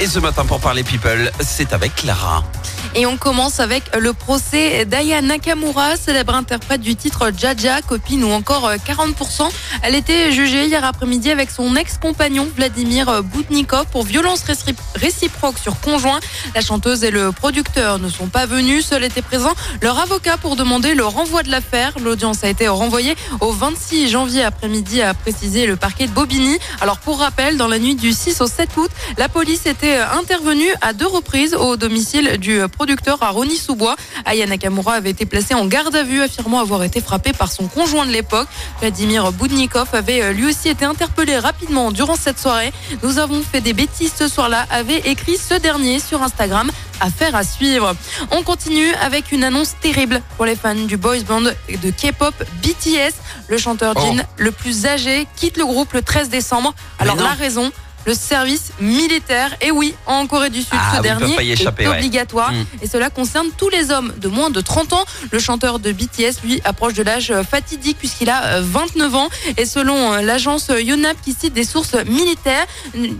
Et ce matin, pour parler people, c'est avec Clara. Et on commence avec le procès d'Aya Nakamura, célèbre interprète du titre Jaja, copine ou encore euh, 40%. Elle était jugée hier après-midi avec son ex-compagnon Vladimir Boutnikov pour violence récipro- réciproque sur conjoint. La chanteuse et le producteur ne sont pas venus, seul était présent leur avocat pour demander le renvoi de l'affaire. L'audience a été renvoyée au 26 janvier après-midi, a précisé le parquet de Bobigny. Alors pour rappel, dans la nuit du 6 au 7 août, la police était intervenue à deux reprises au domicile du producteur à Rony-sous-Bois. Aya Nakamura avait été placée en garde à vue, affirmant avoir été frappée par son conjoint de l'époque. Vladimir Boudnikov avait euh, lui aussi été interpellé rapidement durant cette soirée. Nous avons fait des bêtises ce soir-là, avait écrit ce dernier sur Instagram. Affaire à suivre. On continue avec une annonce terrible pour les fans du boys band de K-pop BTS. Le chanteur Oh. Jin, le plus âgé, quitte le groupe le 13 décembre. Alors la raison le service militaire. Et oui, en Corée du Sud, Ah ce dernier pas y échapper, est obligatoire. Mm. Et cela concerne tous les hommes de moins de 30 ans. Le chanteur de BTS, lui, approche de l'âge euh, fatidique puisqu'il a euh, 29 ans. Et selon euh, l'agence Yonhap qui cite des sources militaires,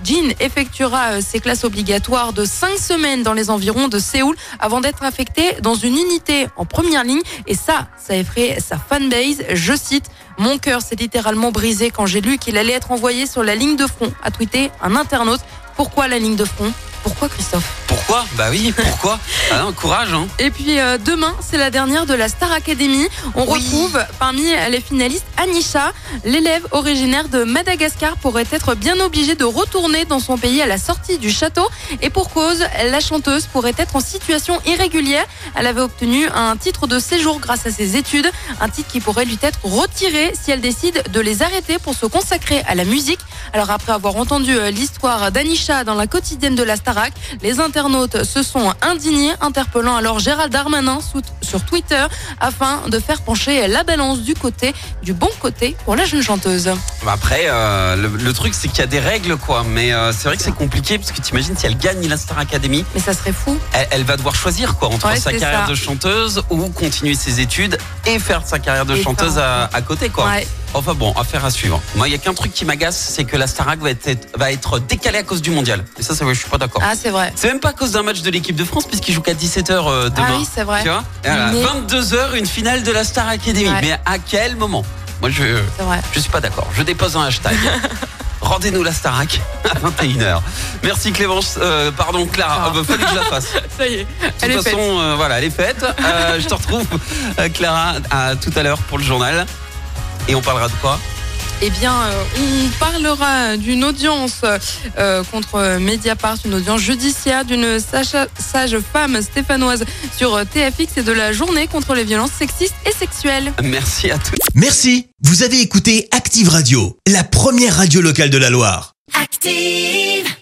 Jin effectuera euh, ses classes obligatoires de 5 semaines dans les environs de Séoul avant d'être affecté dans une unité en première ligne. Et ça, ça effraie sa fanbase. Je cite, mon cœur s'est littéralement brisé quand j'ai lu qu'il allait être envoyé sur la ligne de front, a tweeté un internaute. Pourquoi la ligne de front? Pourquoi Christophe? Pourquoi? Bah oui, pourquoi? Ah non, courage, hein. et puis euh, demain, c'est la dernière de la Star Academy. On Oui. retrouve parmi les finalistes Anisha, l'élève originaire de Madagascar pourrait être bien obligée de retourner dans son pays à la sortie du château. Et pour cause, la chanteuse pourrait être en situation irrégulière. Elle avait obtenu un titre de séjour grâce à ses études, un titre qui pourrait lui être retiré si elle décide de les arrêter pour se consacrer à la musique. Alors après avoir entendu euh, l'histoire d'Anisha dans la quotidienne de la Starac, les internautes se sont indignés, interpellant alors Gérald Darmanin sur Twitter afin de faire pencher la balance du côté, du bon côté pour la jeune chanteuse. Bah après, euh, le, le truc, c'est qu'il y a des règles, quoi. Mais euh, c'est vrai que c'est compliqué parce que t'imagines si elle gagne la Star Academy, Mais ça serait fou. elle, elle va devoir choisir, quoi, entre Ouais, sa carrière ça. de chanteuse ou continuer ses études et faire sa carrière de Et chanteuse à, à côté, quoi. Ouais. Enfin bon, affaire à suivre. Moi, il y a qu'un truc qui m'agace, c'est que la Starac va être, va être décalée à cause du mondial. Et ça, ça je suis pas d'accord. Ah, c'est vrai. C'est même pas à cause d'un match de l'équipe de France, puisqu'il joue qu'à 17h demain. Ah oui, c'est vrai. Tu vois Voilà, Mais- 22h, une finale de la Star Academy. Ouais. Mais à quel moment? Moi, je, C'est vrai. je suis pas d'accord. Je dépose un hashtag. Rendez-nous la Starac à 21h. Merci Clémence, euh, pardon Clara, Ah. Bah, fallait que je la fasse. Ça y est. De est toute faite. façon, euh, voilà, elle est faite. Euh, je te retrouve, euh, Clara, à tout à l'heure pour le journal. Et on parlera de quoi? Eh bien, euh, on parlera d'une audience euh, contre Mediapart, une audience judiciaire d'une sage femme stéphanoise sur TFX et de la journée contre les violences sexistes et sexuelles. Merci à tous. Merci, vous avez écouté Active Radio, la première radio locale de la Loire. Active.